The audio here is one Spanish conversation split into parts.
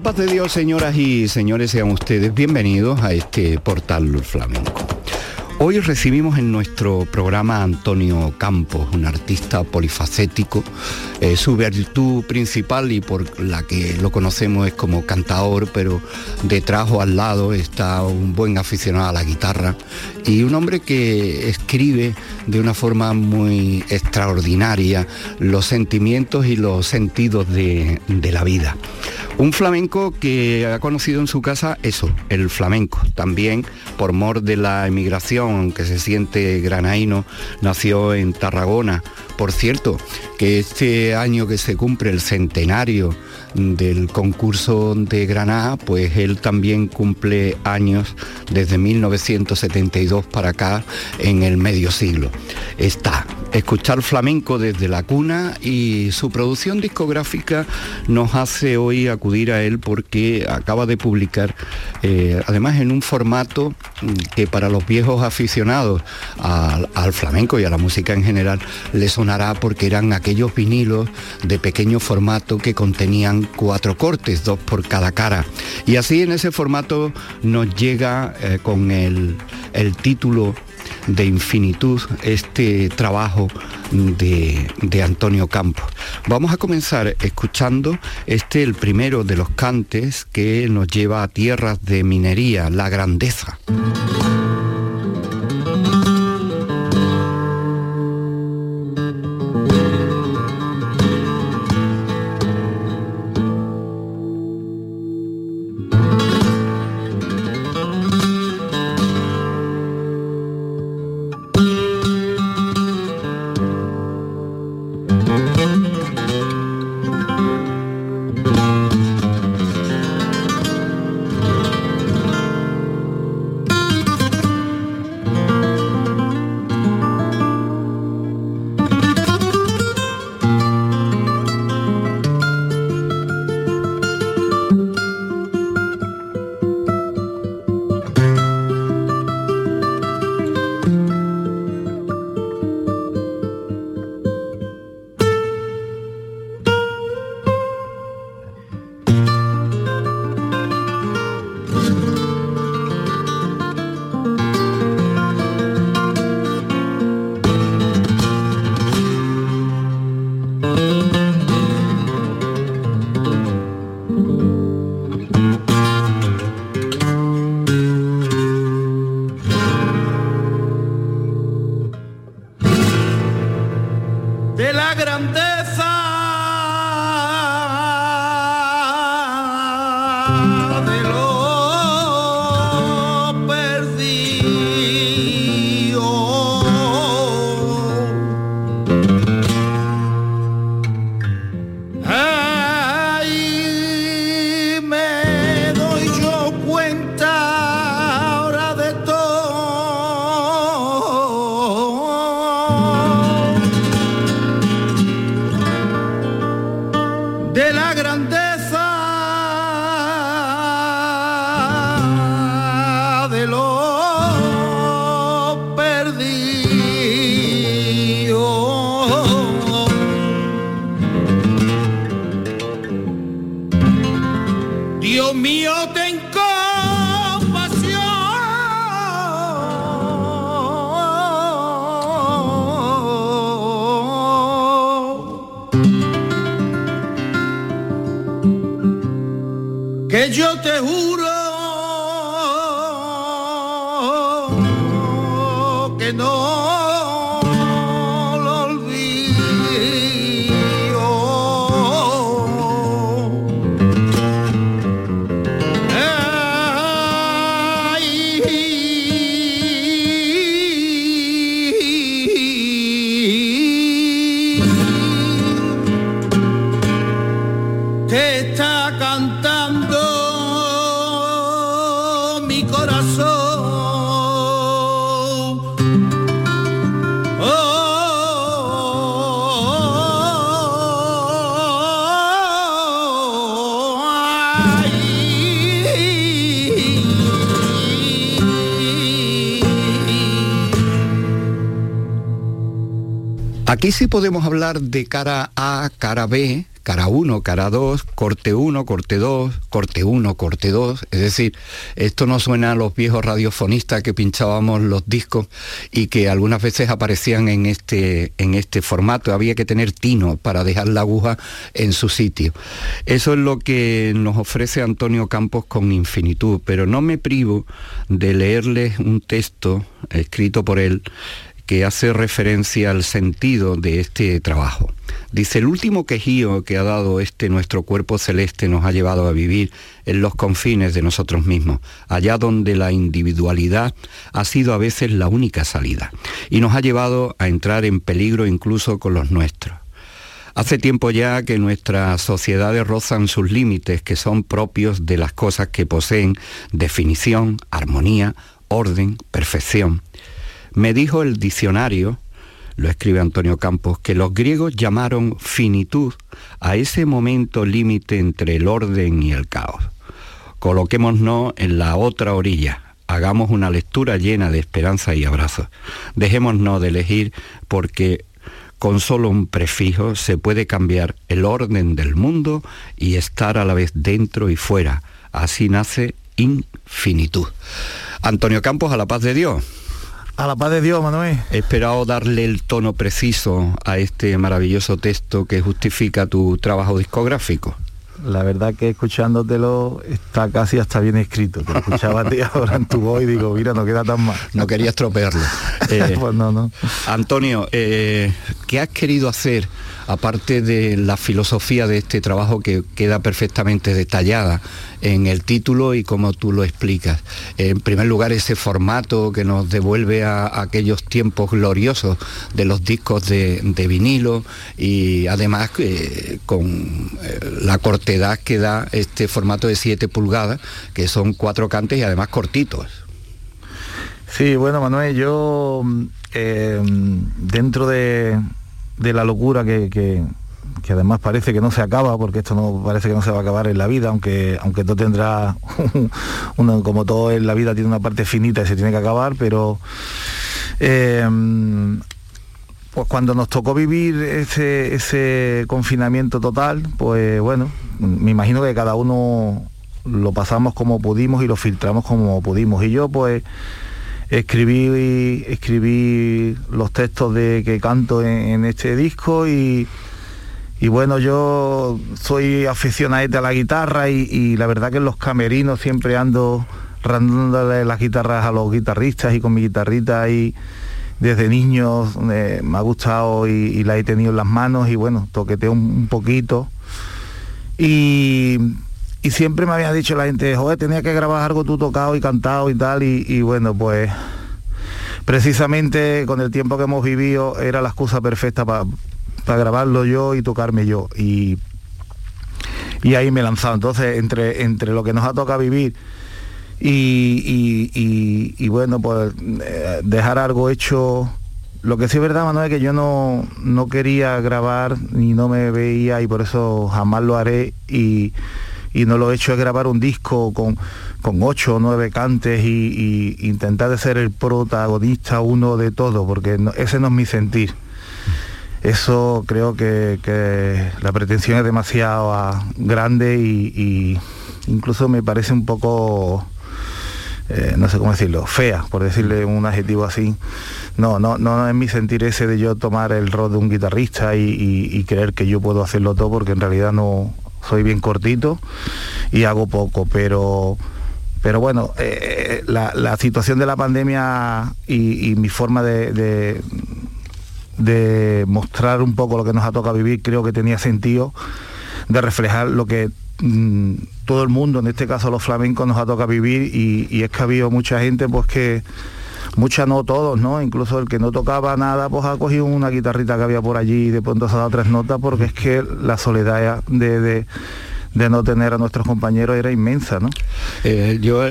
Paz de Dios, señoras y señores, sean ustedes bienvenidos a este portal flamenco. Hoy recibimos en nuestro programa a Antonio Campos, un artista polifacético. Eh, su virtud principal y por la que lo conocemos es como cantador, pero detrás o al lado está un buen aficionado a la guitarra y un hombre que escribe de una forma muy extraordinaria los sentimientos y los sentidos de la vida. Un flamenco que ha conocido en su casa eso, el flamenco. También por mor de la emigración, que se siente granaíno, nació en Tarragona. Por cierto, que este año que se cumple el centenario del concurso de Granada, pues él también cumple años desde 1972 para acá en el medio siglo. Está escuchar flamenco desde la cuna y su producción discográfica nos hace hoy acudir a él porque acaba de publicar, eh, además en un formato que para los viejos aficionados al, flamenco y a la música en general le sonará porque eran aquellos vinilos de pequeño formato que contenían cuatro cortes, dos por cada cara. Y así en ese formato nos llega eh, con el título de infinitud este trabajo de, de, Antonio Campos. Vamos a comenzar escuchando este, el primero de los cantes que nos lleva a tierras de minería, la grandeza. grandeza Aquí sí podemos hablar de cara A, cara B, cara 1, cara 2, corte 1, corte 2, corte 1, corte 2. Es decir, esto no suena a los viejos radiofonistas que pinchábamos los discos y que algunas veces aparecían en este, en este formato. Había que tener tino para dejar la aguja en su sitio. Eso es lo que nos ofrece Antonio Campos con infinitud, pero no me privo de leerles un texto escrito por él que hace referencia al sentido de este trabajo. Dice, el último quejío que ha dado este nuestro cuerpo celeste nos ha llevado a vivir en los confines de nosotros mismos, allá donde la individualidad ha sido a veces la única salida, y nos ha llevado a entrar en peligro incluso con los nuestros. Hace tiempo ya que nuestras sociedades rozan sus límites que son propios de las cosas que poseen definición, armonía, orden, perfección. Me dijo el diccionario, lo escribe Antonio Campos, que los griegos llamaron finitud a ese momento límite entre el orden y el caos. Coloquémonos en la otra orilla, hagamos una lectura llena de esperanza y abrazos. Dejémonos de elegir porque con solo un prefijo se puede cambiar el orden del mundo y estar a la vez dentro y fuera. Así nace infinitud. Antonio Campos, a la paz de Dios. A la paz de Dios, Manuel. He esperado darle el tono preciso a este maravilloso texto que justifica tu trabajo discográfico. La verdad que escuchándotelo está casi hasta bien escrito. Te escuchaba a ti ahora en tu voz y digo, mira, no queda tan mal. No quería estropearlo. Eh, pues no, no. Antonio, eh, ¿qué has querido hacer aparte de la filosofía de este trabajo que queda perfectamente detallada en el título y como tú lo explicas. En primer lugar, ese formato que nos devuelve a, aquellos tiempos gloriosos de los discos de, vinilo y además eh, con eh, la cortedad que da este formato de 7 pulgadas, que son cuatro cantes y además cortitos. Sí, bueno, Manuel, yo eh, dentro de, de la locura que, además parece que no se acaba, porque esto no parece que no se va a acabar en la vida, aunque, aunque todo tendrá, como todo en la vida tiene una parte finita y se tiene que acabar, pero eh, pues cuando nos tocó vivir ese, ese confinamiento total, pues bueno, me imagino que cada uno lo pasamos como pudimos y lo filtramos como pudimos. Y yo pues escribí, escribí los textos de que canto en, este disco y, bueno, yo soy aficionado a la guitarra y, la verdad que en los camerinos siempre ando randándole las guitarras a los guitarristas y con mi guitarrita y desde niño eh, me ha gustado y, la he tenido en las manos y bueno, toqueteo un poquito. Y y siempre me había dicho la gente, joder, tenía que grabar algo tú tocado y cantado y tal, y, bueno, pues precisamente con el tiempo que hemos vivido era la excusa perfecta para grabarlo yo y tocarme yo. Y, y ahí me he lanzado. Entonces, entre, entre lo que nos ha tocado vivir y, bueno, pues eh, dejar algo hecho. Lo que sí es verdad, Manuel, es que yo no, no quería grabar ni no me veía y por eso jamás lo haré. Y, y no lo he hecho es grabar un disco con, con ocho o nueve cantes y, intentar de ser el protagonista uno de todo, porque ese no es mi sentir. Eso creo que, la pretensión es demasiado ah, grande y, incluso me parece un poco, eh, no sé cómo decirlo, fea, por decirle un adjetivo así. No, no, no es mi sentir ese de yo tomar el rol de un guitarrista y, creer que yo puedo hacerlo todo, porque en realidad no, soy bien cortito y hago poco, pero pero bueno, eh, la, situación de la pandemia y, mi forma de, de, mostrar un poco lo que nos ha tocado vivir creo que tenía sentido de reflejar lo que mm, todo el mundo, en este caso los flamencos, nos ha tocado vivir y, y es que ha habido mucha gente pues que muchas no todos, ¿no? Incluso el que no tocaba nada, pues ha cogido una guitarrita que había por allí y de pronto se ha dado tres notas porque es que la soledad de, de no tener a nuestros compañeros era inmensa, ¿no? Eh, yo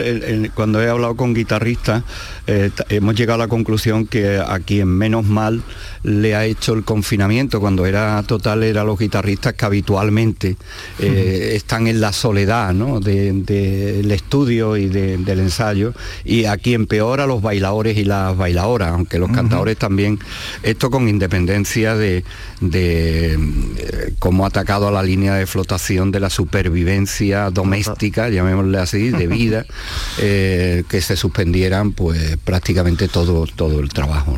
cuando he hablado con guitarristas eh, hemos llegado a la conclusión que a quien menos mal le ha hecho el confinamiento cuando era total era los guitarristas que habitualmente eh, están en la soledad ¿no? del estudio y del ensayo y a quien peor a los bailadores y las bailadoras, aunque los cantadores también, esto con independencia de, de cómo ha atacado a la línea de flotación de la supervivencia doméstica, llamémosle así, de vida, que se suspendieran pues prácticamente todo, todo el trabajo.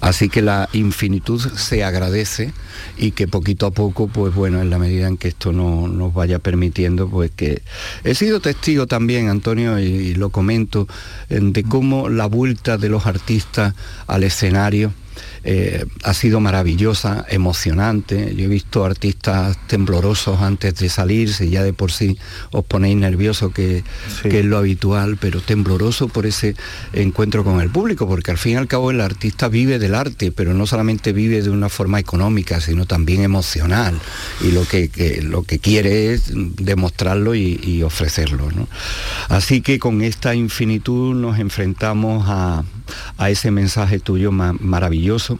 así que la infinitud se agradece y que poquito a poco, pues bueno, en la medida en que esto no, nos vaya permitiendo, pues que he sido testigo también, Antonio, y lo comento, de cómo la vuelta de los artistas al escenario, eh, ha sido maravillosa, emocionante. Yo he visto artistas temblorosos antes de salirse, ya de por sí os ponéis nervioso, que, que, es lo habitual, pero tembloroso por ese encuentro con el público, porque al fin y al cabo el artista vive del arte, pero no solamente vive de una forma económica, sino también emocional. Y lo que, lo que quiere es demostrarlo y, ofrecerlo. Así que con esta infinitud nos enfrentamos a, a ese mensaje tuyo maravilloso.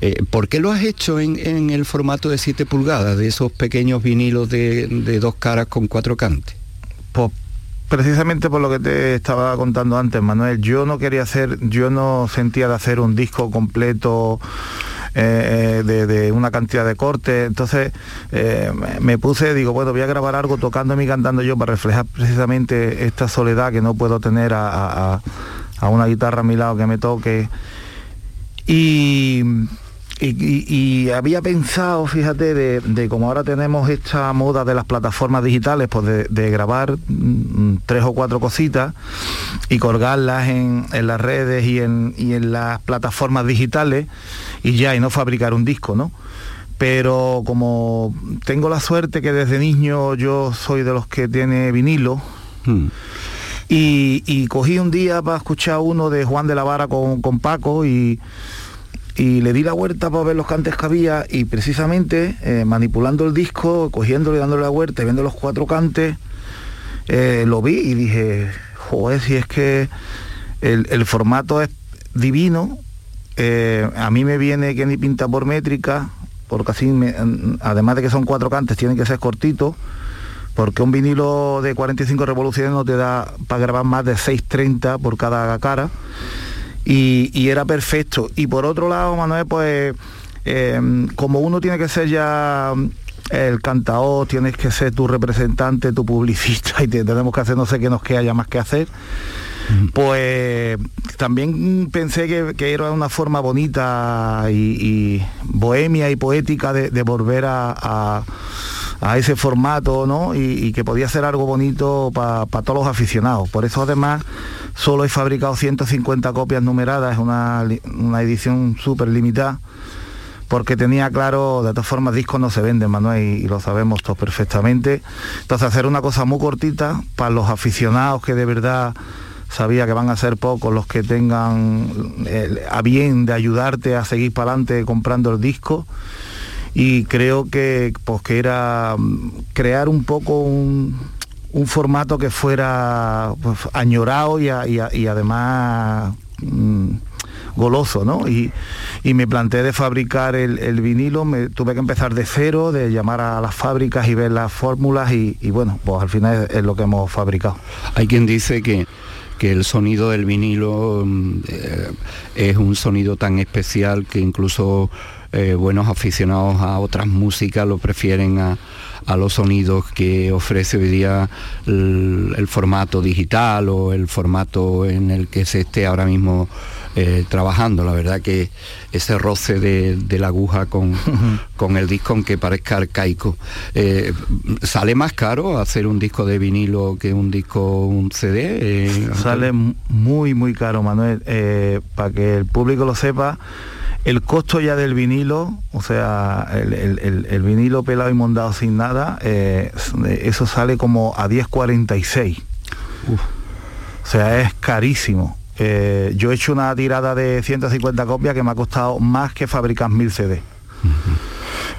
Eh, ¿Por qué lo has hecho en, el formato de 7 pulgadas, de esos pequeños vinilos de, dos caras con cuatro cantes? Pues precisamente por lo que te estaba contando antes, Manuel. Yo no quería hacer, yo no sentía de hacer un disco completo. Eh, eh, de, una cantidad de cortes. Entonces me puse, digo, bueno, voy a grabar algo tocándome y cantando yo para reflejar precisamente esta soledad que no puedo tener a, a una guitarra a mi lado que me toque. Y, y, había pensado, fíjate, de, como ahora tenemos esta moda de las plataformas digitales, pues de, grabar mm, tres o cuatro cositas y colgarlas en, las redes y en, y en, las plataformas digitales y ya, y no fabricar un disco, ¿no? Pero como tengo la suerte que desde niño yo soy de los que tiene vinilo, hmm. Y, cogí un día para escuchar uno de Juan de la Vara con, Paco y, le di la vuelta para ver los cantes que había y precisamente eh, manipulando el disco, cogiéndole, dándole la vuelta y viendo los cuatro cantes, eh, lo vi y dije, joder, si es que el, formato es divino, eh, a mí me viene que ni pinta por métrica, porque así, además de que son cuatro cantes, tienen que ser cortitos porque un vinilo de 45 revoluciones no te da para grabar más de 6.30 por cada cara y, era perfecto. Y por otro lado, Manuel, pues em, como uno tiene que ser ya el cantador, tienes que ser tu representante, tu publicista y tenemos que hacer no sé qué nos queda ya más que hacer. Pues también pensé que, era una forma bonita y, bohemia y poética de, volver a a ese formato, ¿no? Y, que podía ser algo bonito para todos los aficionados. Por eso además solo he fabricado 150 copias numeradas, es una, edición súper limitada porque tenía claro, de todas formas, discos no se venden, Manuel, y, lo sabemos todos perfectamente. Entonces, hacer una cosa muy cortita para los aficionados que de verdad sabía que van a ser pocos los que tengan eh, a bien de ayudarte a seguir para adelante comprando el disco y creo que, pues, que era mm, crear un poco un, formato que fuera pues, añorado y, además mm, goloso, ¿no? Y, me planteé de fabricar el, vinilo, tuve que empezar de cero, de llamar a las fábricas y ver las fórmulas y, bueno, pues al final es, lo que hemos fabricado. Hay quien dice que que el sonido del vinilo mm, eh, es un sonido tan especial que incluso eh, buenos aficionados a otras músicas lo prefieren a, los sonidos que ofrece hoy día el, formato digital o el formato en el que se esté ahora mismo eh, trabajando. La verdad que ese roce de, la aguja con, con, el disco, aunque parezca arcaico, eh, ¿sale más caro hacer un disco de vinilo que un disco, un CD? Sale muy, muy caro, Manuel. para que el público lo sepa, el costo ya del vinilo, o sea, el, vinilo pelado y mondado sin nada, eh, eso sale como a 10.46. O sea, es carísimo. Eh, yo he hecho una tirada de 150 copias que me ha costado más que fabricar mil CD.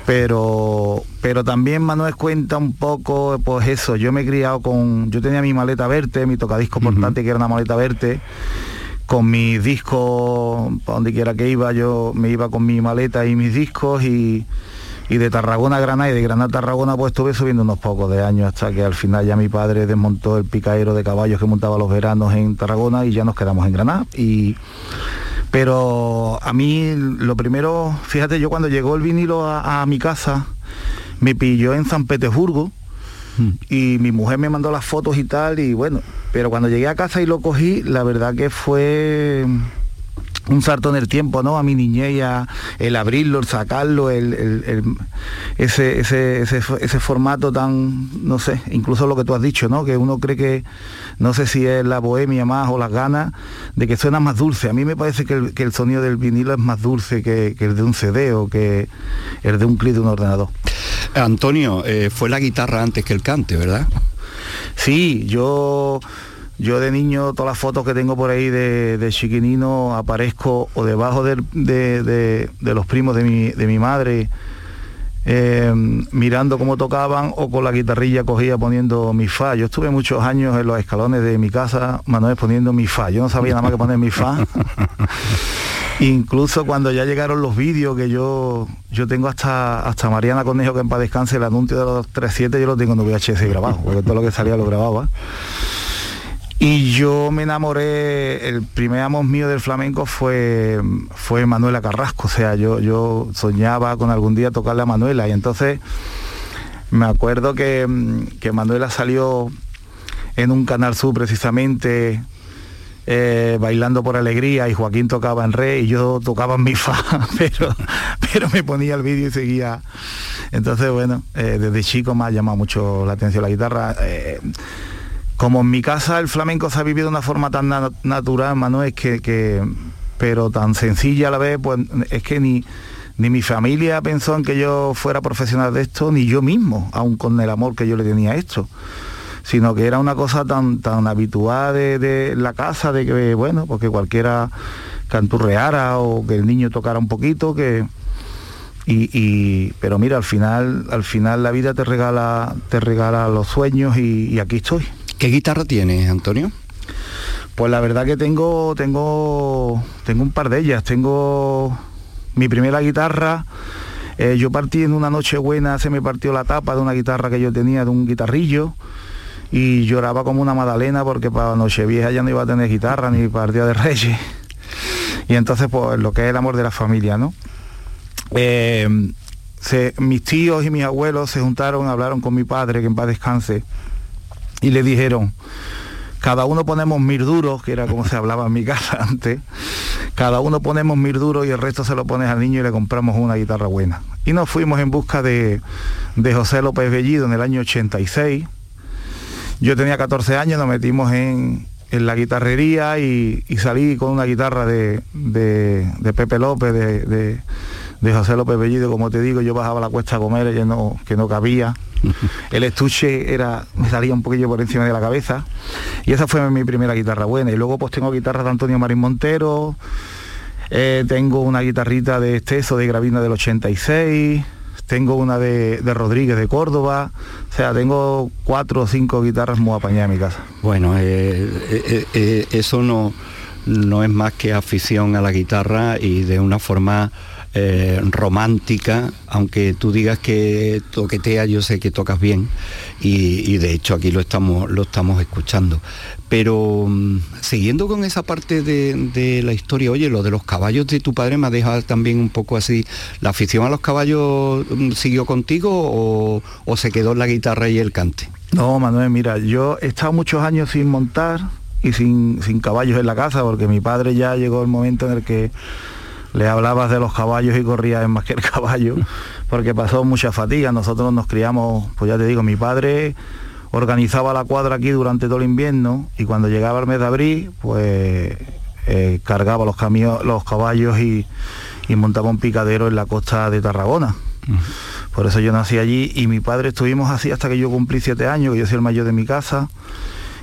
pero pero también Manuel cuenta un poco pues eso yo me he criado con yo tenía mi maleta verde mi tocadisco portátil que era una maleta verde con mis discos para donde quiera que iba yo me iba con mi maleta y mis discos y, y de Tarragona a Granada y de Granada a Tarragona pues estuve subiendo unos pocos de años hasta que al final ya mi padre desmontó el picadero de caballos que montaba los veranos en Tarragona y ya nos quedamos en Granada y pero a mí lo primero, fíjate, yo cuando llegó el vinilo a, mi casa, me pilló en San Petersburgo hmm. y mi mujer me mandó las fotos y tal, y bueno, pero cuando llegué a casa y lo cogí, la verdad que fue un salto en el tiempo, ¿no? A mi niñez, el abrirlo, el sacarlo, el, ese, ese, ese, formato tan, no sé, incluso lo que tú has dicho, ¿no? Que uno cree que, no sé si es la bohemia más o las ganas, de que suena más dulce. A mí me parece que el, sonido del vinilo es más dulce que, el de un CD o que el de un clic de un ordenador. Antonio, eh, fue la guitarra antes que el cante, ¿verdad? Sí, yo yo de niño, todas las fotos que tengo por ahí de, chiquinino, aparezco o debajo de, los primos de mi, madre, eh, mirando cómo tocaban o con la guitarrilla cogía poniendo mi fa. Yo estuve muchos años en los escalones de mi casa, Manuel, poniendo mi fa. Yo no sabía nada más que poner mi fa. Incluso cuando ya llegaron los vídeos que yo yo tengo hasta hasta Mariana Conejo que en paz descanse el anuncio de los 37 yo lo tengo en VHS grabado, porque todo lo que salía lo grababa. Y yo me enamoré, el primer amor mío del flamenco fue, fue Manuela Carrasco, o sea, yo, yo soñaba con algún día tocarle a Manuela y entonces me acuerdo que, Manuela salió en un canal sub precisamente eh, bailando por alegría y Joaquín tocaba en re y yo tocaba en mi fa, pero, pero me ponía el vídeo y seguía. Entonces, bueno, eh, desde chico me ha llamado mucho la atención la guitarra. Eh, como en mi casa el flamenco se ha vivido de una forma tan natural, Manuel, que, que, pero tan sencilla a la vez, pues es que ni, ni mi familia pensó en que yo fuera profesional de esto, ni yo mismo, aun con el amor que yo le tenía a esto sino que era una cosa tan, tan habitual de, la casa, de que, bueno, porque cualquiera canturreara o que el niño tocara un poquito, que... Y, pero mira, al final, al final la vida te regala, te regala los sueños y aquí estoy. ¿Qué guitarra tienes, Antonio? Pues la verdad que tengo, tengo, tengo un par de ellas. Tengo mi primera guitarra. Eh, yo partí en una noche buena, se me partió la tapa de una guitarra que yo tenía, de un guitarrillo, y lloraba como una magdalena porque para Nochevieja ya no iba a tener guitarra ni para el Día de Reyes. Y entonces, pues lo que es el amor de la familia, ¿no? Eh, mis tíos y mis abuelos se juntaron, hablaron con mi padre, que en paz descanse, y le dijeron, cada uno ponemos mil duros, que era como se hablaba en mi casa antes, cada uno ponemos mil duros y el resto se lo pones al niño y le compramos una guitarra buena. Y nos fuimos en busca de, José López Bellido en el año 86. Yo tenía 14 años, nos metimos en, la guitarrería y, salí con una guitarra de, Pepe López, de, José López Bellido, como te digo, yo bajaba la cuesta a comer, y no, que no cabía el estuche era, me salía un poquillo por encima de la cabeza. Y esa fue mi primera guitarra buena. Y luego pues tengo guitarras de Antonio Marín Montero, eh, tengo una guitarrita de Esteso de Gravina del 86, tengo una de, Rodríguez de Córdoba, o sea, tengo cuatro o cinco guitarras muy apañadas en mi casa. Bueno, eh, eh, eso no, no es más que afición a la guitarra y de una forma eh, romántica, aunque tú digas que toquetea, yo sé que tocas bien y, de hecho aquí lo estamos, lo estamos escuchando. Pero mm, siguiendo con esa parte de, la historia, oye, lo de los caballos de tu padre me ha dejado también un poco así, ¿la afición a los caballos mm, siguió contigo o, se quedó la guitarra y el cante? No, Manuel, mira, yo he estado muchos años sin montar y sin, sin caballos en la casa porque mi padre ya llegó el momento en el que le hablabas de los caballos y corría en más que el caballo, porque pasó mucha fatiga. Nosotros nos criamos, pues ya te digo, mi padre organizaba la cuadra aquí durante todo el invierno y cuando llegaba el mes de abril, pues eh, cargaba los, los caballos y, montaba un picadero en la costa de Tarragona. Por eso yo nací allí y mi padre estuvimos así hasta que yo cumplí siete años, que yo soy el mayor de mi casa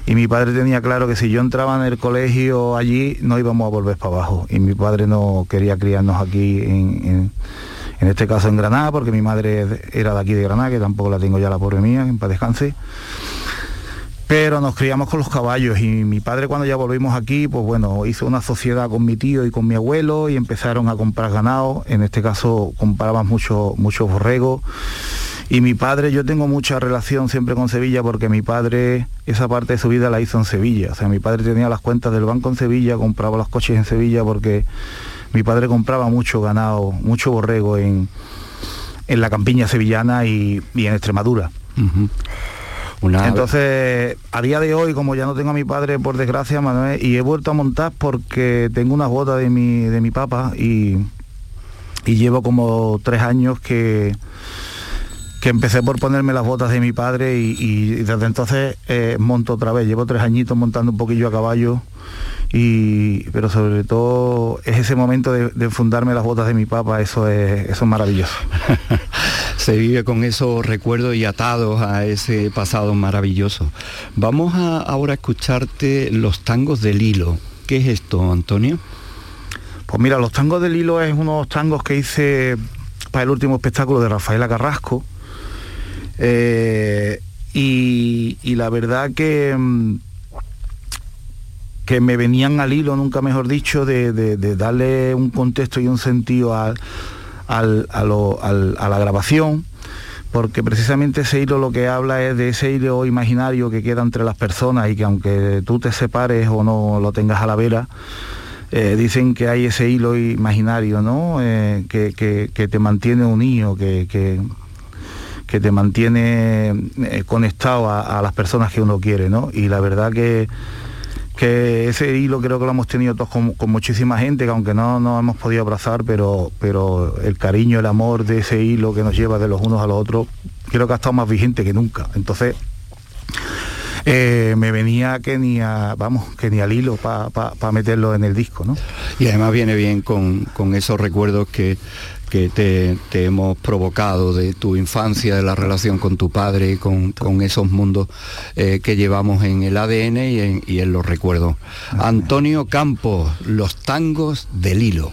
y mi padre tenía claro que si yo entraba en el colegio allí no íbamos a volver para abajo y mi padre no quería criarnos aquí en, en este caso en Granada, porque mi madre era de aquí de Granada, que tampoco la tengo ya la pobre mía, en paz descanse. Pero nos criamos con los caballos y mi padre cuando ya volvimos aquí, pues bueno, hizo una sociedad con mi tío y con mi abuelo y empezaron a comprar ganado. En este caso compraban mucho, muchos borregos. Y mi padre, yo tengo mucha relación siempre con Sevilla porque mi padre esa parte de su vida la hizo en Sevilla. O sea, mi padre tenía las cuentas del banco en Sevilla, compraba los coches en Sevilla porque mi padre compraba mucho ganado, mucho borrego en, en la campiña sevillana y, en Extremadura. Entonces, a día de hoy, como ya no tengo a mi padre, por desgracia, Manuel, y he vuelto a montar porque tengo unas botas de mi, de mi papá y, y llevo como tres años que, que empecé por ponerme las botas de mi padre y, desde entonces eh, monto otra vez. Llevo tres añitos montando un poquillo a caballo y pero sobre todo es ese momento de, fundarme las botas de mi papá, eso es, eso es maravilloso. Se vive con esos recuerdos y atados a ese pasado maravilloso. Vamos a ahora a escucharte los tangos del hilo. ¿Qué es esto, Antonio? Pues mira, los tangos del hilo es unos tangos que hice para el último espectáculo de Rafaela Carrasco. Eh, y, la verdad que mm, que me venían al hilo, nunca mejor dicho, de, darle un contexto y un sentido a, la grabación, porque precisamente ese hilo lo que habla es de ese hilo imaginario que queda entre las personas y que aunque tú te separes o no lo tengas a la vera, eh, dicen que hay ese hilo imaginario, ¿no? Eh, que, te mantiene unido, que, que, te mantiene eh, conectado a, las personas que uno quiere, ¿no? Y la verdad que que ese hilo creo que lo hemos tenido todos con, muchísima gente, que aunque no nos hemos podido abrazar, pero, pero el cariño, el amor de ese hilo que nos lleva de los unos a los otros, creo que ha estado más vigente que nunca. Entonces, eh, me venía que ni a, vamos, que ni al hilo para meterlo en el disco, ¿no? Y además viene bien con, con esos recuerdos que que te, hemos provocado de tu infancia, de la relación con tu padre, con, con esos mundos eh, que llevamos en el ADN y en, y en los recuerdos. Antonio Campos, Los tangos del hilo.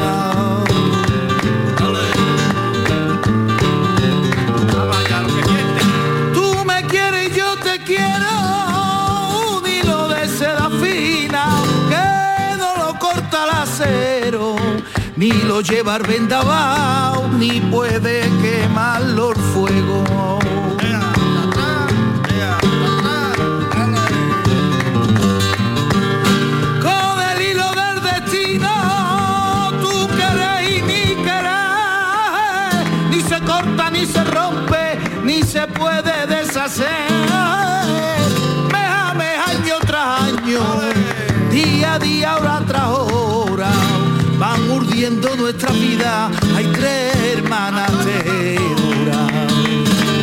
ni lo lleva al vendaval, ni puede quemarlo el fuego. Vida hay tres hermanas de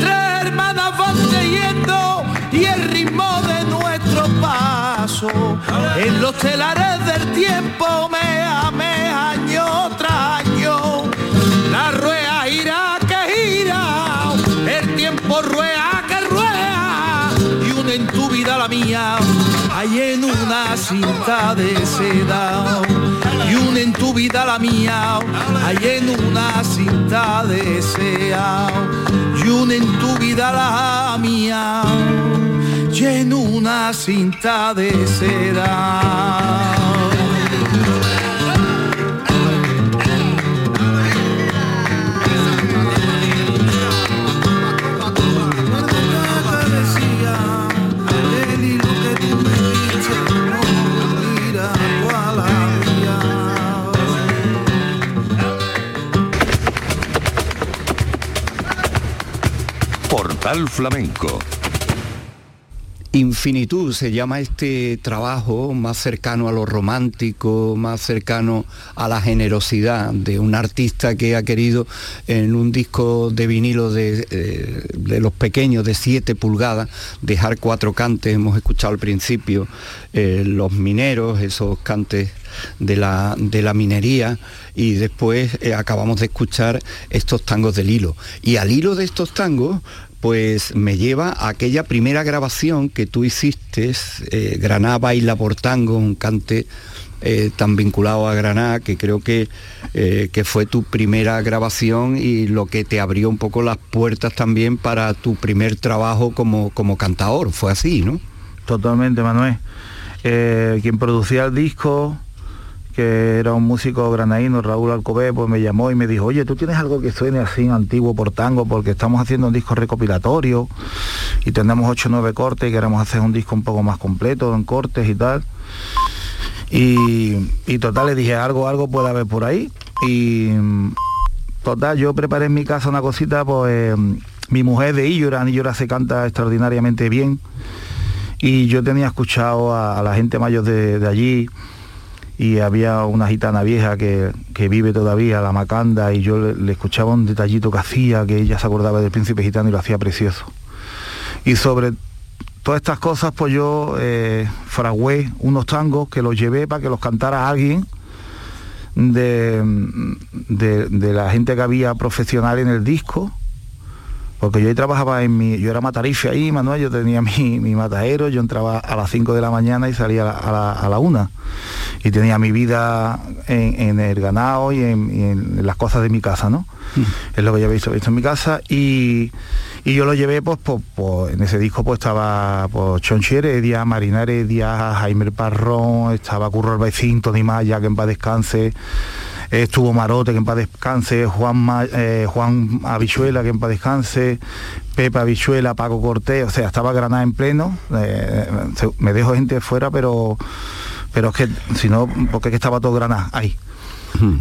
Tres hermanas van yendo y el ritmo de nuestro paso en los telares del tiempo me ame año tras año. La rueda gira que gira, el tiempo rueda que rueda y una en tu vida la mía hay en una cinta de seda y una en tu vida la mía, hay en una cinta deseado, y una en tu vida la mía, y en una cinta de seda. Flamenco. Infinitud se llama este trabajo más cercano a lo romántico, más cercano a la generosidad de un artista que ha querido en un disco de vinilo de, eh, los pequeños de 7 pulgadas dejar cuatro cantes, hemos escuchado al principio eh, los mineros, esos cantes de la, de la minería y después eh, acabamos de escuchar estos tangos del hilo. Y al hilo de estos tangos pues me lleva a aquella primera grabación que tú hiciste, eh, Granada baila por tango, un cante eh, tan vinculado a Granada, que creo que, eh, que fue tu primera grabación y lo que te abrió un poco las puertas también para tu primer trabajo como, como cantador, fue así, ¿no? Totalmente, Manuel. quien producía el disco, que era un músico granadino, Raúl Alcobé, pues me llamó y me dijo, oye, ¿tú tienes algo que suene así antiguo por tango? Porque estamos haciendo un disco recopilatorio y tenemos 8 o 9 cortes y queremos hacer un disco un poco más completo en cortes y tal. Y, total le dije, algo, algo puede haber por ahí. Y total, yo preparé en mi casa una cosita, pues mi mujer de Illora, Illora se canta extraordinariamente bien. Y yo tenía escuchado a, la gente mayor de allí, y había una gitana vieja que, vive todavía, la Macanda, y yo le, escuchaba un detallito que hacía, que ella se acordaba del príncipe gitano y lo hacía precioso. Y sobre todas estas cosas, pues yo eh, fragué unos tangos que los llevé para que los cantara alguien de, de la gente que había profesional en el disco porque yo ahí trabajaba en mi, yo era matarife ahí, Manuel, yo tenía mi, mi matadero, yo entraba a las 5 de la mañana y salía a la, a la, 1. Y tenía mi vida en, el ganado y en, las cosas de mi casa, ¿no? Mm. Es lo que yo había visto, visto en mi casa. Y, yo lo llevé, pues, pues, en ese disco pues estaba pues, Chonchi Heredia, Marina Heredia, Jaime Parrón, estaba Curro Albaicín, Tony Maya, que en paz descanse estuvo Marote, que en paz descanse, Juan, eh, Juan Avichuela, que en paz descanse, Pepa Avichuela, Paco Cortés, o sea, estaba Granada en pleno, eh, me dejo gente fuera, pero, pero es que, si no, porque es que estaba todo Granada ahí.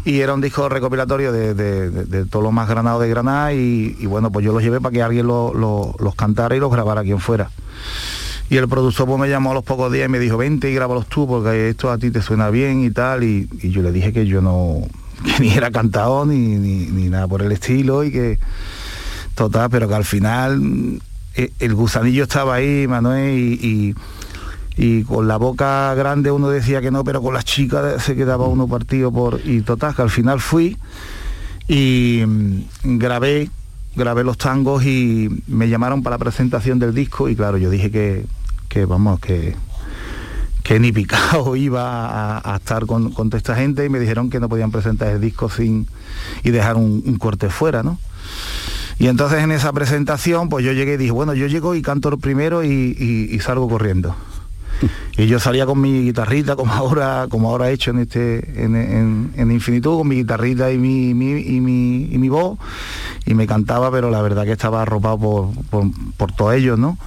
Y era un disco recopilatorio de, de, todo lo más granado de Granada y, bueno, pues yo los llevé para que alguien los cantara y los grabara quien fuera. Y el productor pues, me llamó a los pocos días y me dijo, vente y grábalos tú porque esto a ti te suena bien y tal. Y, yo le dije que yo no, ni era cantador ni, ni, nada por el estilo y que total, pero que al final eh, el gusanillo estaba ahí, Manuel, y, y, con la boca grande uno decía que no, pero con las chicas se quedaba uno partido por... Y total, que al final fui y mm, grabé grabé los tangos y me llamaron para la presentación del disco y claro, yo dije que, que vamos, que, que ni picado iba a, estar con, con, toda esta gente y me dijeron que no podían presentar el disco sin y dejar un, corte fuera, ¿no? Y entonces en esa presentación, pues yo llegué y dije, bueno, yo llego y canto primero y salgo corriendo. Y yo salía con mi guitarrita, como ahora, como ahora he hecho en este, en, en, Infinitud, con mi guitarrita y mi, y, mi, voz, y me cantaba, pero la verdad que estaba arropado por, por, todos ellos, ¿no?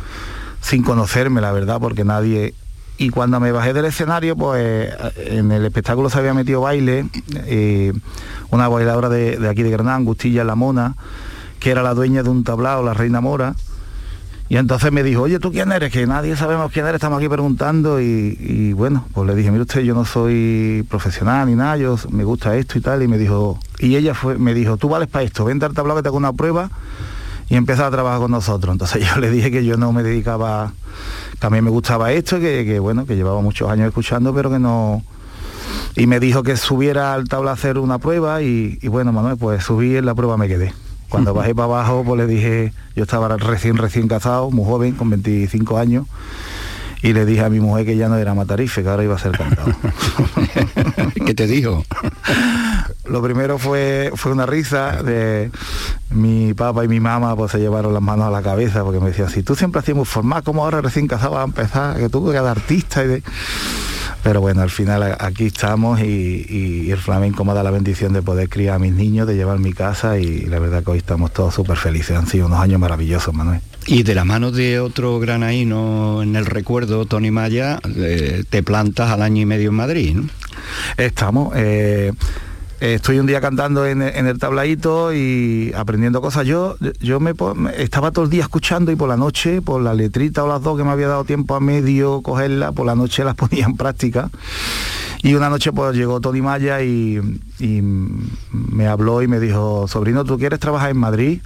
Sin conocerme, la verdad, porque nadie y cuando me bajé del escenario, pues en el espectáculo se había metido baile, eh, una bailadora de, de, aquí de Granada, Angustilla La Mona, que era la dueña de un tablao, la Reina Mora, y entonces me dijo, oye, ¿tú quién eres? Que nadie sabemos quién eres, estamos aquí preguntando. Y, bueno, pues le dije, mire usted, yo no soy profesional ni nada, yo me gusta esto y tal. Y me dijo, y ella fue, me dijo, tú vales para esto, vente al tablado que te hago una prueba y empieza a trabajar con nosotros. Entonces yo le dije que yo no me dedicaba, que a mí me gustaba esto, que, que bueno, que llevaba muchos años escuchando, pero que no... Y me dijo que subiera al tabla a hacer una prueba y, y bueno, Manuel, pues subí en la prueba me quedé. Cuando bajé para abajo, pues le dije, yo estaba recién, recién casado, muy joven, con 25 años, y le dije a mi mujer que ya no era matarife, que ahora iba a ser cantado. ¿Qué te dijo? Lo primero fue, fue una risa de mi papá y mi mamá pues se llevaron las manos a la cabeza porque me decían, si tú siempre hacías muy formal, ¿cómo ahora recién casado vas a empezar? Que tú ser artista y de pero bueno, al final aquí estamos y, el flamenco me da la bendición de poder criar a mis niños, de llevar mi casa y la verdad que hoy estamos todos súper felices. Han sido unos años maravillosos, Manuel. Y de la mano de otro granaíno en el recuerdo, Tony Maya, eh, te plantas al año y medio en Madrid, ¿no? Estamos. Eh, estoy un día cantando en, el tabladito y aprendiendo cosas. Yo, yo me, estaba todo el día escuchando y por la noche, por la letrita o las dos que me había dado tiempo a medio cogerla, por la noche las ponía en práctica. Y una noche pues llegó Tony Maya y, me habló y me dijo, sobrino, ¿tú quieres trabajar en Madrid?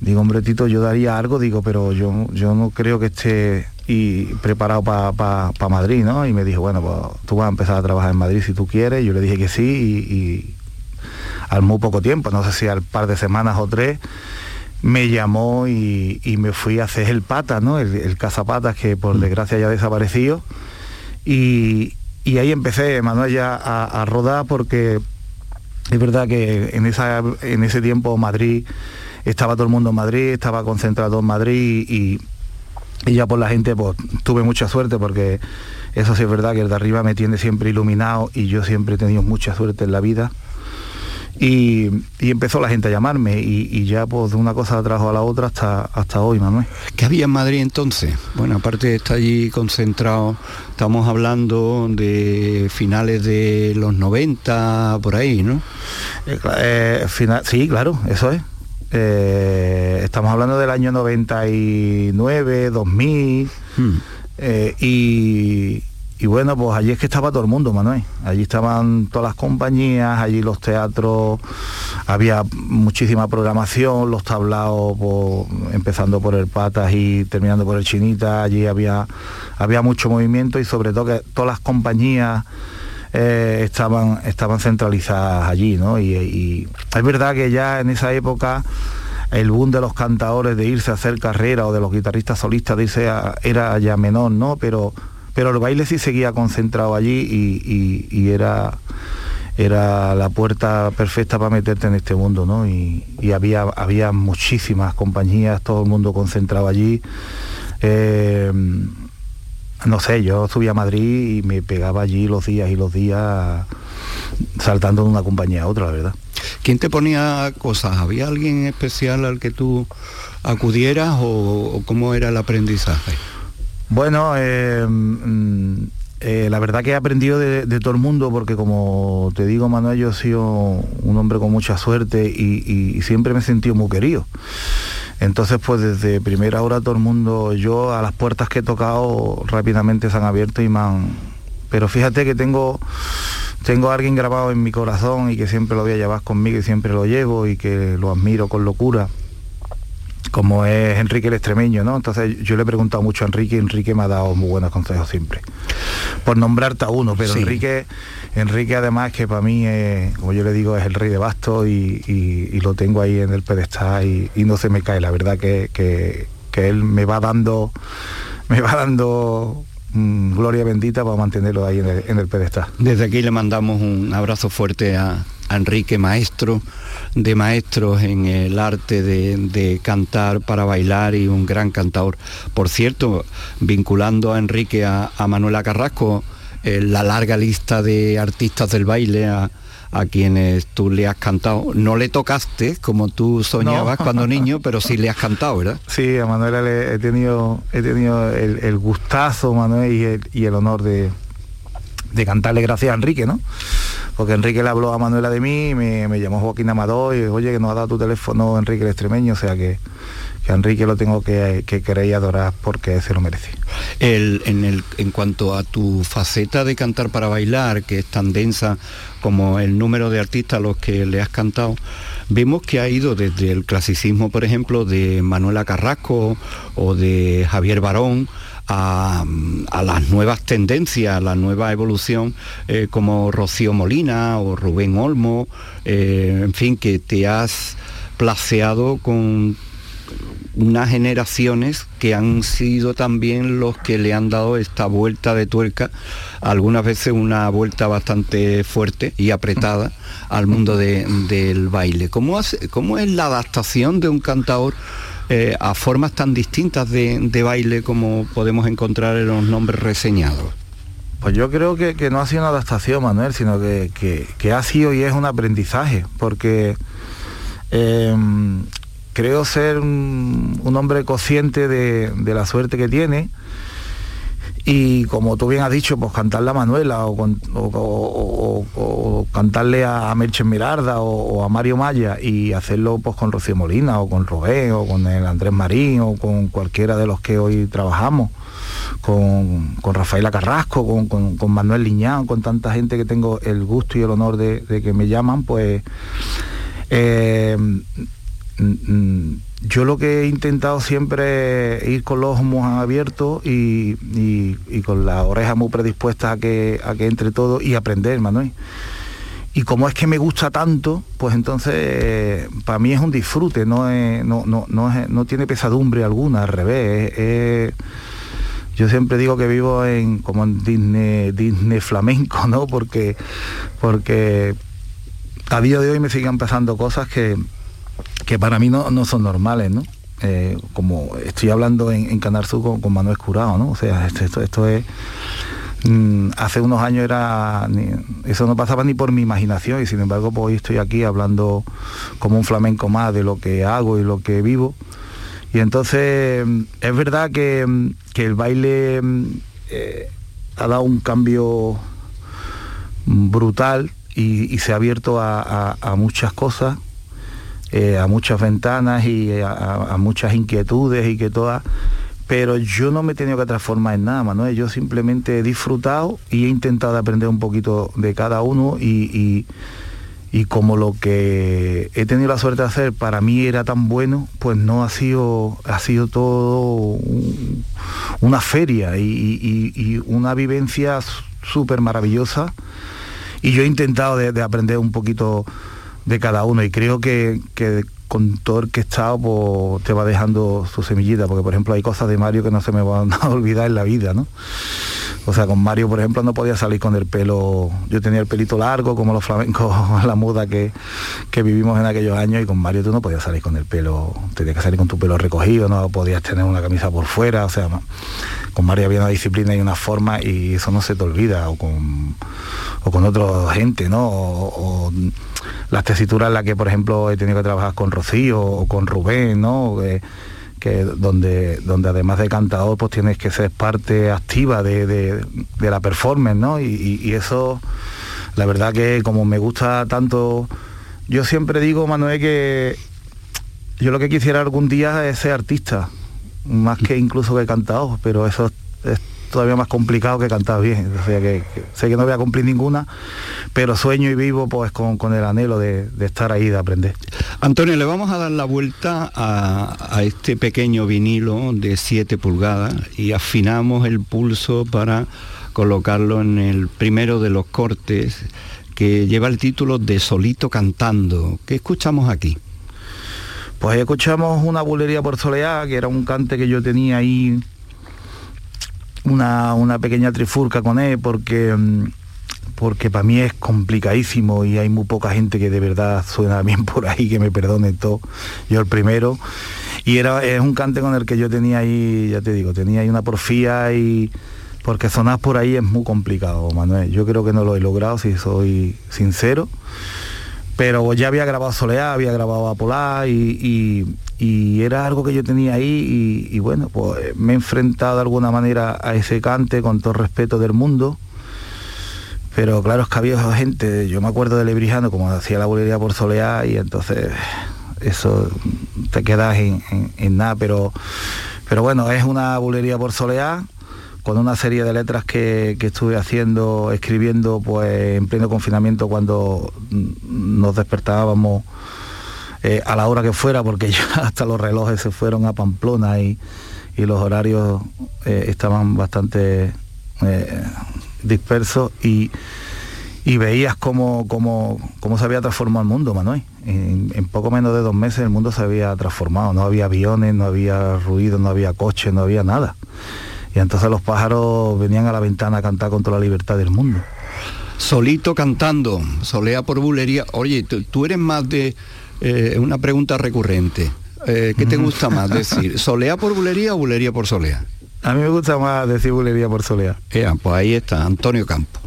Digo, hombre, Tito, yo daría algo, digo, pero yo, yo no creo que esté y preparado para Madrid, ¿no? Y me dijo, bueno, pues tú vas a empezar a trabajar en Madrid si tú quieres. Yo le dije que sí y, al muy poco tiempo, no sé si al par de semanas o tres, me llamó y, me fui a hacer el pata, ¿no? El, el cazapatas que por mm. desgracia ya ha desaparecido. Y, ahí empecé, Manuel, ya a, rodar porque es verdad que en, esa, en ese tiempo Madrid, estaba todo el mundo en Madrid, estaba concentrado en Madrid y y ya por la gente pues tuve mucha suerte porque eso sí es verdad que el de arriba me tiene siempre iluminado y yo siempre he tenido mucha suerte en la vida. Y, empezó la gente a llamarme y, ya pues de una cosa trajo a la otra hasta, hasta hoy, Manuel. ¿Qué había en Madrid entonces? Bueno, aparte de estar allí concentrado, estamos hablando de finales de los 90, por ahí, ¿no? Eh, eh, sí, claro, eso es. Eh, estamos hablando del año 99, 2000, hmm. eh, y, bueno, pues allí es que estaba todo el mundo, Manuel. Allí estaban todas las compañías, allí los teatros, había muchísima programación, los tablaos, pues, empezando por el Patas y terminando por el Chinita, allí había, había mucho movimiento y sobre todo que todas las compañías eh, estaban, estaban centralizadas allí, ¿no? Y, es verdad que ya en esa época el boom de los cantadores de irse a hacer carrera o de los guitarristas solistas de era ya menor, ¿no? Pero, pero el baile sí seguía concentrado allí y, era, era la puerta perfecta para meterte en este mundo, ¿no? Y, había, había muchísimas compañías, todo el mundo concentrado allí. Eh, no sé, yo subía a Madrid y me pegaba allí los días y los días saltando de una compañía a otra, la verdad. ¿Quién te ponía cosas? ¿Había alguien especial al que tú acudieras o, cómo era el aprendizaje? Bueno, eh, mm, eh, la verdad que he aprendido de, todo el mundo porque como te digo Manuel, yo he sido un hombre con mucha suerte y, y siempre me he sentido muy querido. Entonces, pues desde primera hora todo el mundo, yo a las puertas que he tocado rápidamente se han abierto y me han... Pero fíjate que tengo, tengo a alguien grabado en mi corazón y que siempre lo voy a llevar conmigo y siempre lo llevo y que lo admiro con locura como es Enrique el extremeño, ¿no? Entonces yo le he preguntado mucho a Enrique y Enrique me ha dado muy buenos consejos siempre. Por nombrarte a uno, pero Enrique, Enrique además que para mí, como yo le digo, es el rey de basto y, lo tengo ahí en el pedestal y, no se me cae. La verdad que, él me va dando, me va dando mm, gloria bendita para mantenerlo ahí en el, pedestal. Desde aquí le mandamos un abrazo fuerte a, a Enrique Maestro de maestros en el arte de, cantar para bailar y un gran cantador. Por cierto, vinculando a Enrique a, Manuela Carrasco, eh, la larga lista de artistas del baile a, quienes tú le has cantado. No le tocaste como tú soñabas cuando niño, pero sí le has cantado, ¿verdad? Sí, a Manuela le he tenido, he tenido el, gustazo, Manuel, y el honor de, de cantarle gracias a Enrique, ¿no? Porque Enrique le habló a Manuela de mí, me, me llamó Joaquín Amador y oye que nos ha dado tu teléfono Enrique el extremeño, o sea que, que Enrique lo tengo que, que querer y adorar porque se lo merece. El, en cuanto a tu faceta de cantar para bailar, que es tan densa como el número de artistas a los que le has cantado, vemos que ha ido desde el clasicismo, por ejemplo, de Manuela Carrasco o de Javier Barón, a, las nuevas tendencias, a la nueva evolución, eh, como Rocío Molina o Rubén Olmo, eh, en fin, que te has placeado con unas generaciones que han sido también los que le han dado esta vuelta de tuerca, algunas veces una vuelta bastante fuerte y apretada al mundo del baile. ¿Cómo, ¿Cómo es la adaptación de un cantador eh, a formas tan distintas de, baile como podemos encontrar en los nombres reseñados? Pues yo creo que, no ha sido una adaptación, Manuel, sino que, ha sido y es un aprendizaje, porque em, creo ser un, hombre consciente de, la suerte que tiene. Y como tú bien has dicho, pues cantarle a Manuela o, cantarle a Merche Mirarda o, a Mario Maya y hacerlo pues con Rocío Molina o con Robé o con el Andrés Marín o con cualquiera de los que hoy trabajamos, con, Rafaela Carrasco, con, Manuel Liñán, con tanta gente que tengo el gusto y el honor de, que me llaman, pues eh, yo lo que he intentado siempre es ir con los ojos abiertos y, con las orejas muy predispuestas a que, a que entre todo y aprender, Manuel. Y como es que me gusta tanto, pues entonces para mí es un disfrute, no, no, tiene pesadumbre alguna, al revés. yo siempre digo que vivo en como en Disney, Disney flamenco, ¿no? Porque, porque a día de hoy me siguen pasando cosas que, que para mí no, son normales, ¿no? Eh, como estoy hablando en, en Canal Sur con, Manuel Curado, ¿no? O sea, esto, esto, es... Mm, hace unos años era... eso no pasaba ni por mi imaginación y sin embargo pues hoy estoy aquí hablando como un flamenco más de lo que hago y lo que vivo. Y entonces es verdad que, el baile eh, ha dado un cambio brutal y, se ha abierto a muchas cosas eh, a muchas ventanas y a, muchas inquietudes y que todas pero yo no me he tenido que transformar en nada, Manuel. Yo simplemente he disfrutado y he intentado aprender un poquito de cada uno y, como lo que he tenido la suerte de hacer para mí era tan bueno, pues no ha sido, ha sido todo una feria y, una vivencia súper maravillosa. Y yo he intentado de aprender un poquito de cada uno y creo que, con todo el que he estado pues, te va dejando su semillita, porque por ejemplo hay cosas de Mario que no se me van a olvidar en la vida, ¿no? O sea, con Mario, por ejemplo, no podía salir con el pelo, yo tenía el pelito largo, como los flamencos, la muda que, que vivimos en aquellos años, y con Mario tú no podías salir con el pelo, tenías que salir con tu pelo recogido, no podías tener una camisa por fuera, o sea, con Mario había una disciplina y una forma y eso no se te olvida, o con, o con otra gente, ¿no? o, las tesituras en las que, por ejemplo, he tenido que trabajar con Rocío o con Rubén, ¿no? Que, donde, donde además de cantador, pues tienes que ser parte activa de, la performance, ¿no? Y, eso, la verdad que como me gusta tanto, yo siempre digo, Manuel, que yo lo que quisiera algún día es ser artista, más que incluso que cantador, pero eso es todavía más complicado que cantar bien. O sea que, sé que no voy a cumplir ninguna, pero sueño y vivo pues con, el anhelo de, estar ahí, de aprender. Antonio, le vamos a dar la vuelta a, este pequeño vinilo de 7 pulgadas y afinamos el pulso para colocarlo en el primero de los cortes que lleva el título de Solito Cantando. ¿Qué escuchamos aquí? Pues escuchamos una bulería por soleá, que era un cante que yo tenía ahí una, pequeña trifurca con él porque mm, porque para mí es complicadísimo y hay muy poca gente que de verdad suena bien por ahí, que me perdone todo, yo el primero. Y era, es un cante con el que yo tenía ahí, ya te digo, tenía ahí una porfía y porque sonar por ahí es muy complicado, Manuel. Yo creo que no lo he logrado, si soy sincero pero ya había grabado Soleá, había grabado Apolá y, y, era algo que yo tenía ahí y, bueno, pues me he enfrentado de alguna manera a ese cante con todo respeto del mundo. Pero claro, es que había gente, yo me acuerdo de Lebrijano como hacía la bolería por Soleá y entonces eso te quedas en, en nada, pero, pero bueno, es una bulería por Soleá con una serie de letras que, estuve haciendo, escribiendo pues en pleno confinamiento cuando nos despertábamos eh, a la hora que fuera, porque ya hasta los relojes se fueron a Pamplona y, los horarios eh, estaban bastante eh, dispersos y, veías cómo, cómo, cómo, se había transformado el mundo, Manuel. En, en, poco menos de dos meses el mundo se había transformado, no había aviones, no había ruido, no había coches, no había nada. Y entonces los pájaros venían a la ventana a cantar contra la libertad del mundo. Solito cantando, solea por bulería. Oye, tú, eres más de eh, una pregunta recurrente. Eh, ¿Qué te gusta más decir? ¿Solea por bulería o bulería por solea? A mí me gusta más decir bulería por solea. pues ahí está, Antonio Campo.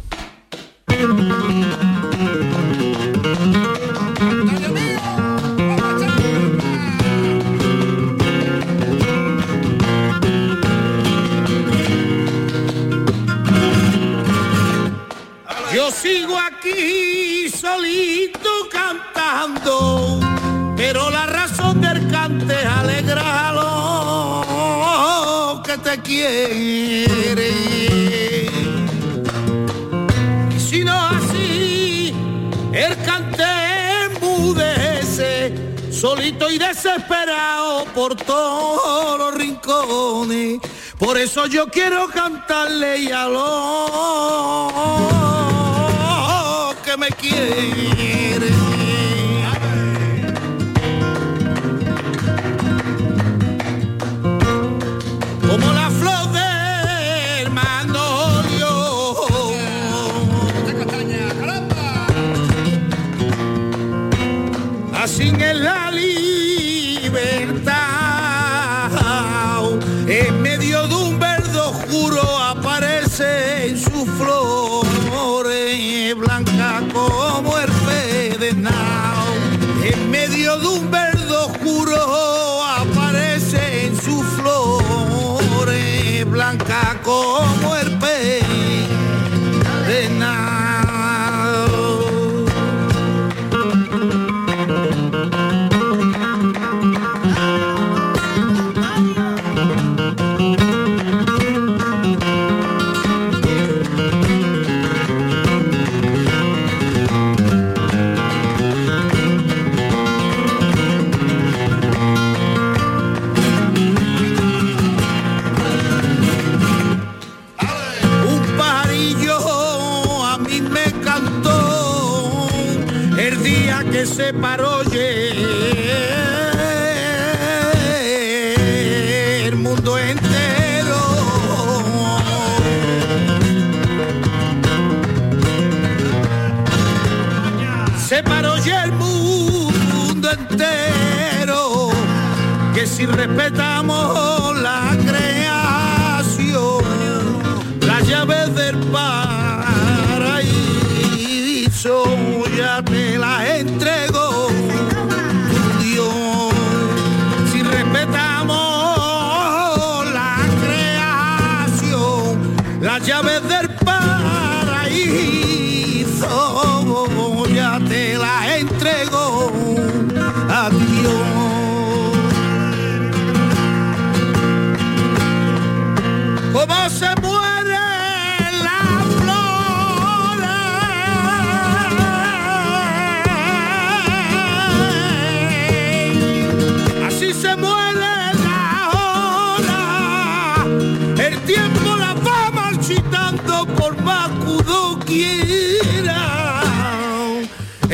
Pero la razón del cante alegra a los que te quieren. Y si no así, el cante embudece, solito y desesperado por todos los rincones. Por eso yo quiero cantarle y a los que me quieren. Si respetamos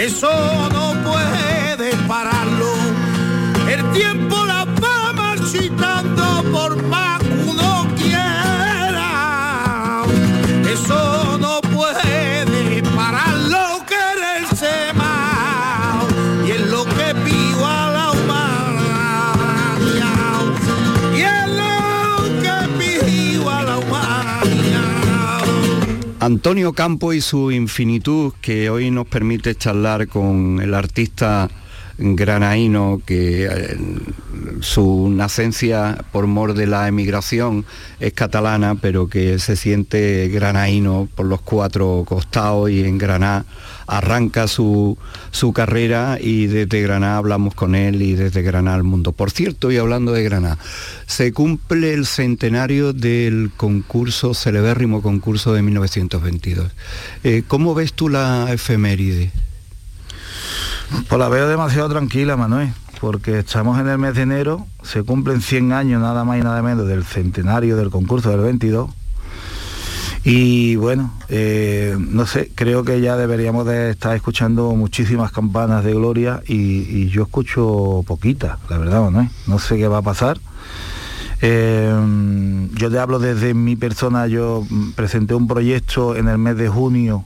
Eso no puede Antonio Campo y su infinitud, que hoy nos permite charlar con el artista granaíno que eh, su nacencia por mor de la emigración es catalana, pero que se siente granaíno por los cuatro costados y en Granada arranca su, su carrera y desde Granada hablamos con él y desde Granada al mundo. Por cierto, y hablando de Granada, se cumple el centenario del concurso, celebérrimo concurso de 1922. Eh, ¿Cómo ves tú la efeméride? Pues la veo demasiado tranquila, Manuel, porque estamos en el mes de enero, se cumplen 100 años nada más y nada menos del centenario del concurso del 22. Y bueno, eh, no sé, creo que ya deberíamos de estar escuchando muchísimas campanas de gloria y, yo escucho poquitas, la verdad, Manuel. No sé qué va a pasar. Eh, yo te hablo desde mi persona, yo presenté un proyecto en el mes de junio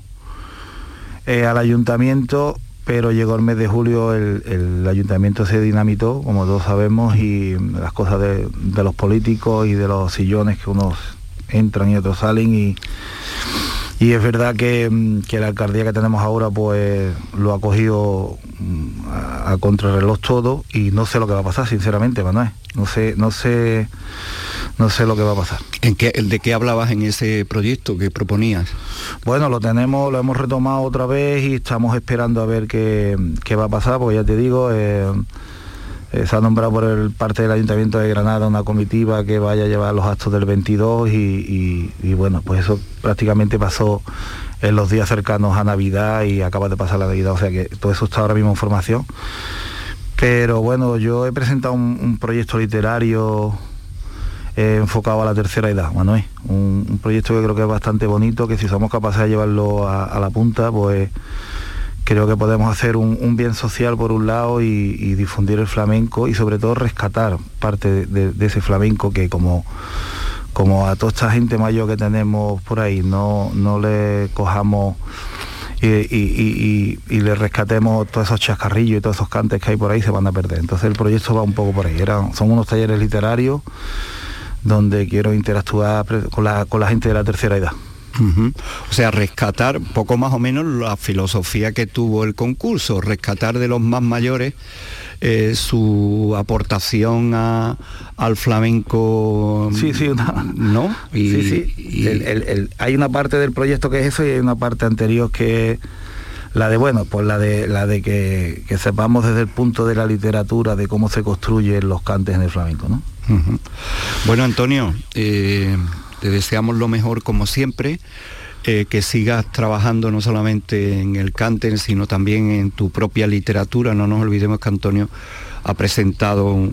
eh, al ayuntamiento, pero llegó el mes de julio, el, el ayuntamiento se dinamitó, como todos sabemos, y las cosas de, de los políticos y de los sillones que unos entran y otros salen y, y es verdad que, mm, que la alcaldía que tenemos ahora pues lo ha cogido mm, a, a contrarreloj todo y no sé lo que va a pasar, sinceramente, Manuel. No sé, no sé, no sé lo que va a pasar. ¿En qué, ¿De qué hablabas en ese proyecto que proponías? Bueno, lo tenemos, lo hemos retomado otra vez y estamos esperando a ver qué, va a pasar, porque ya te digo, eh, eh, se ha nombrado por el parte del Ayuntamiento de Granada una comitiva que vaya a llevar los actos del 22 y, bueno, pues eso prácticamente pasó en los días cercanos a Navidad y acaba de pasar la Navidad, o sea que todo eso está ahora mismo en formación. Pero bueno, yo he presentado un, proyecto literario enfocado a la tercera edad, Manuel. Un, proyecto que creo que es bastante bonito, que si somos capaces de llevarlo a, la punta, pues creo que podemos hacer un, bien social por un lado y, difundir el flamenco y sobre todo rescatar parte de ese flamenco que como como a toda esta gente mayor que tenemos por ahí no, no le cojamos y, le rescatemos todos esos chascarrillos y todos esos cantes que hay por ahí se van a perder. Entonces el proyecto va un poco por ahí. son unos talleres literarios donde quiero interactuar con la, con la gente de la tercera edad. O sea, rescatar poco más o menos la filosofía que tuvo el concurso, rescatar de los más mayores eh, su aportación al flamenco. Sí, sí, ¿no? sí, sí. hay una parte del proyecto que es eso y hay una parte anterior que la de bueno pues la de la de que, sepamos desde el punto de la literatura de cómo se construyen los cantes en el flamenco ¿no? bueno Antonio eh, te deseamos lo mejor como siempre eh, que sigas trabajando no solamente en el cante, sino también en tu propia literatura. No nos olvidemos que Antonio ha presentado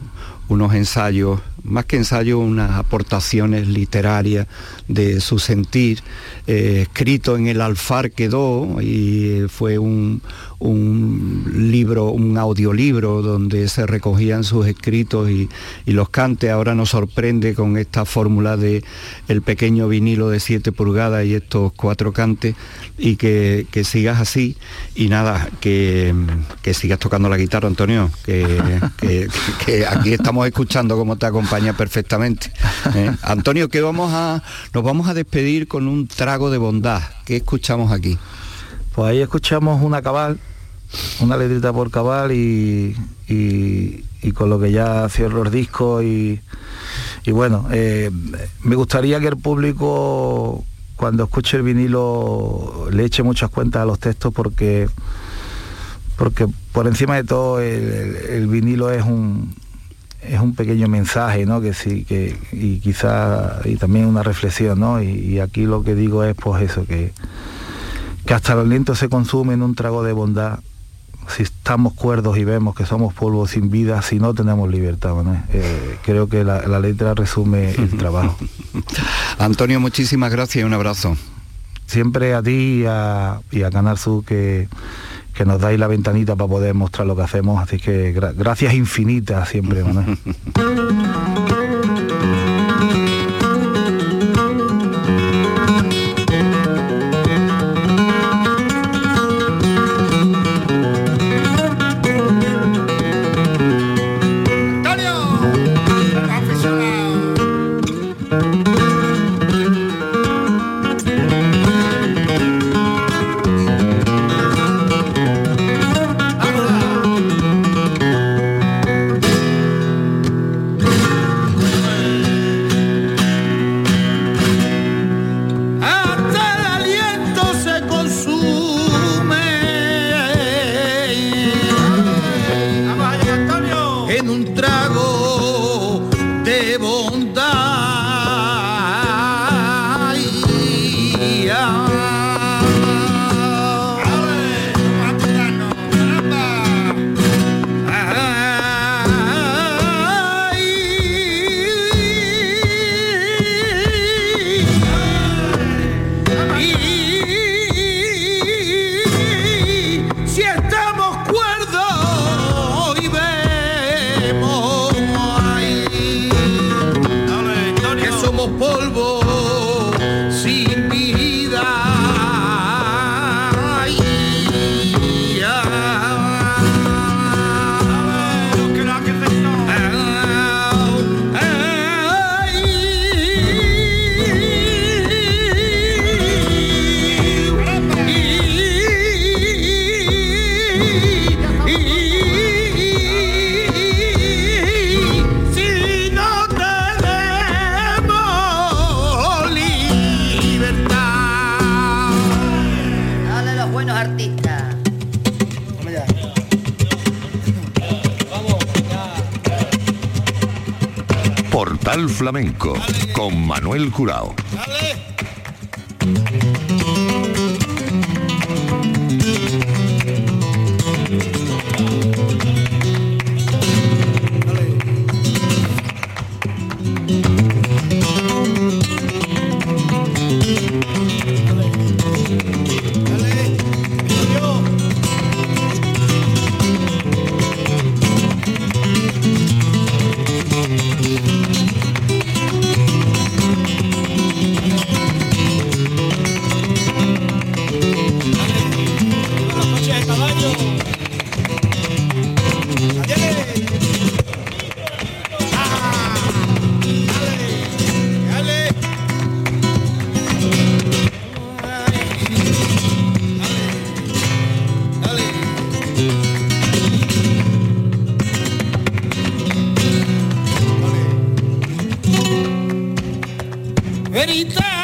unos ensayos, más que ensayos, unas aportaciones literarias de su sentir, eh, escrito en el alfar quedó y fue un, libro, un audiolibro donde se recogían sus escritos y, los cantes. Ahora nos sorprende con esta fórmula de el pequeño vinilo de 7 pulgadas y estos cuatro cantes y que, sigas así y nada, que, sigas tocando la guitarra, Antonio, que, aquí estamos escuchando cómo te acompaña perfectamente. ¿eh? Antonio, que vamos a, nos vamos a despedir con un trago de bondad. ¿Qué escuchamos aquí? Pues ahí escuchamos una cabal, una letrita por cabal y, con lo que ya cierro los discos y, bueno, eh, me gustaría que el público cuando escuche el vinilo le eche muchas cuentas a los textos porque porque por encima de todo el vinilo es un, es un pequeño mensaje, ¿no? Que sí, que, y quizá, y también una reflexión, ¿no? Y, aquí lo que digo es pues eso, que, que hasta los lentos se consumen un trago de bondad si estamos cuerdos y vemos que somos polvo sin vida, si no tenemos libertad. ¿no? Eh, creo que la, letra resume el trabajo. Antonio, muchísimas gracias y un abrazo. Siempre a ti y a, y a Canal Sur que que nos dais la ventanita para poder mostrar lo que hacemos. Así que gracias infinitas siempre, Manuel. polvo. flamenco con Manuel Curao. verita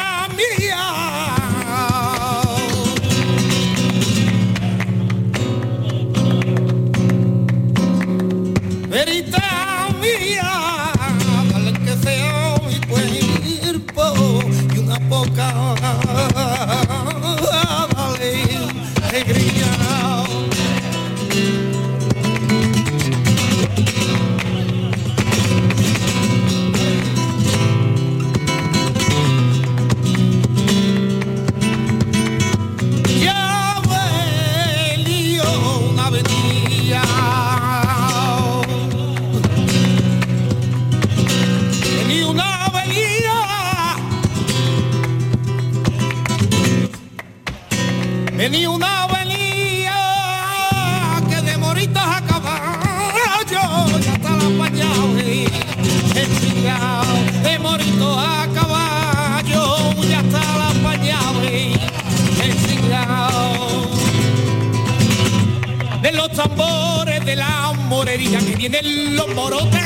Tiene los morotes.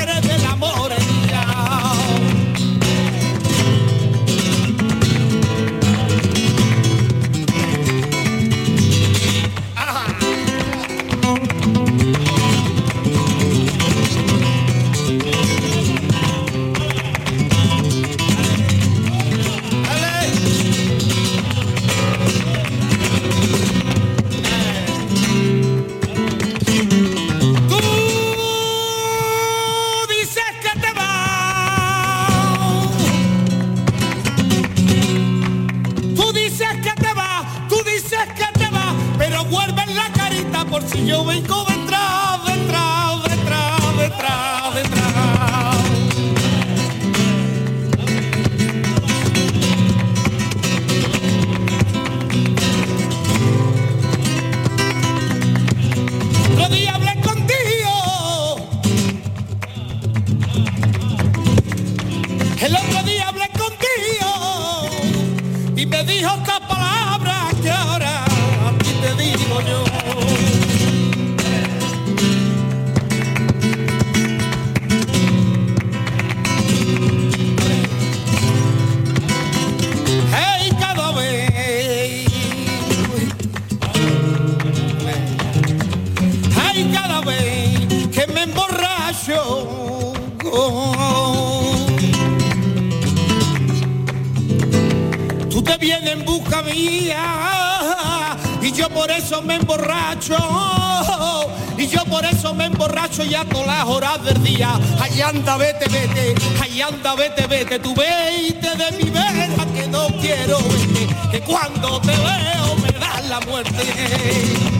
noche y las horas del día. Ay, anda, vete, vete, ay, anda, vete, vete, tú vete de mi vera que no quiero verte, que cuando te veo me das la muerte.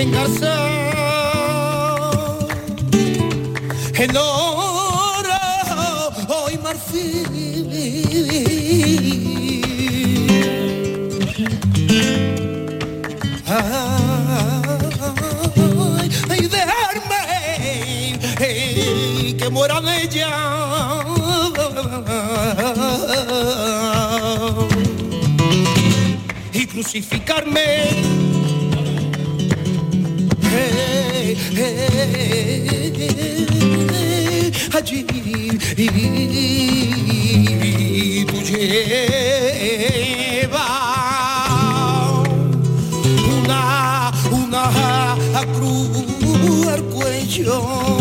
En Garza en oro hoy marfil. Ay, dejarme que mueran ella y crucificarme अजीब तुझे una una cruz al cuello